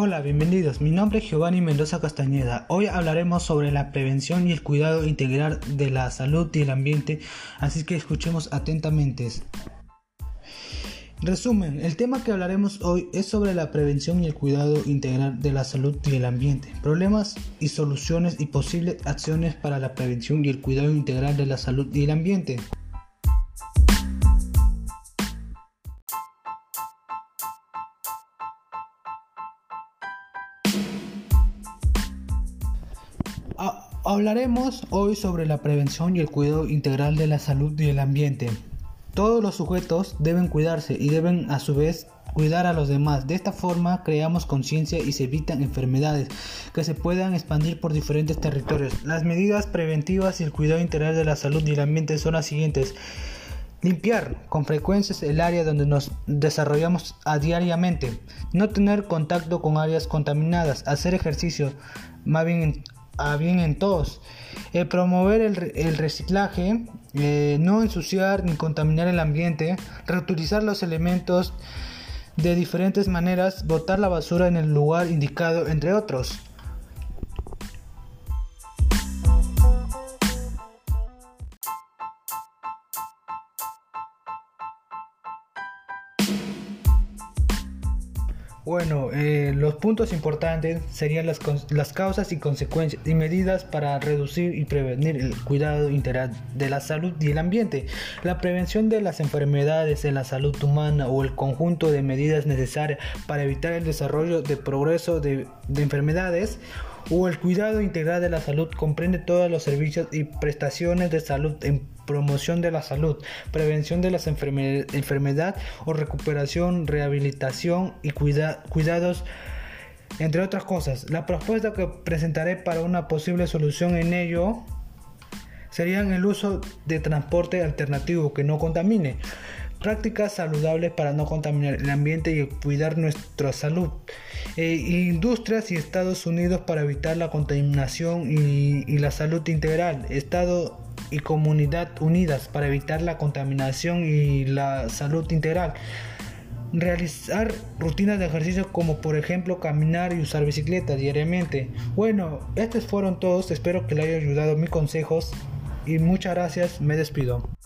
Hola, bienvenidos. Mi nombre es Giovanni Mendoza Castañeda. Hoy hablaremos sobre la prevención y el cuidado integral de la salud y el ambiente, así que escuchemos atentamente. Resumen, el tema que hablaremos hoy es sobre la prevención y el cuidado integral de la salud y el ambiente, problemas y soluciones y posibles acciones para la prevención y el cuidado integral de la salud y el ambiente. Hablaremos hoy sobre la prevención y el cuidado integral de la salud y el ambiente. Todos los sujetos deben cuidarse y deben a su vez cuidar a los demás. De esta forma creamos conciencia y se evitan enfermedades que se puedan expandir por diferentes territorios. Las medidas preventivas y el cuidado integral de la salud y el ambiente son las siguientes. Limpiar con frecuencia el área donde nos desarrollamos a diariamente. No tener contacto con áreas contaminadas. Hacer ejercicio más bien a bien en todos. Eh, promover el, reciclaje, eh, no ensuciar ni contaminar el ambiente, reutilizar los elementos de diferentes maneras, botar la basura en el lugar indicado, entre otros. Bueno, eh, los puntos importantes serían las, las, causas y consecuencias y medidas para reducir y prevenir el cuidado integral de la salud y el ambiente, la prevención de las enfermedades en la salud humana o el conjunto de medidas necesarias para evitar el desarrollo de progreso de, de enfermedades o el cuidado integral de la salud comprende todos los servicios y prestaciones de salud en promoción de la salud, prevención de las enfermedades o recuperación, rehabilitación y cuidados entre otras cosas. La propuesta que presentaré para una posible solución en ello serían el uso de transporte alternativo que no contamine, prácticas saludables para no contaminar el ambiente y cuidar nuestra salud, e industrias y Estados Unidos para evitar la contaminación y, y la salud integral, Estado y comunidad unidas para evitar la contaminación y la salud integral. Realizar rutinas de ejercicio como por ejemplo caminar y usar bicicleta diariamente. Bueno, estos fueron todos. Espero que les haya ayudado mis consejos y muchas gracias. Me despido.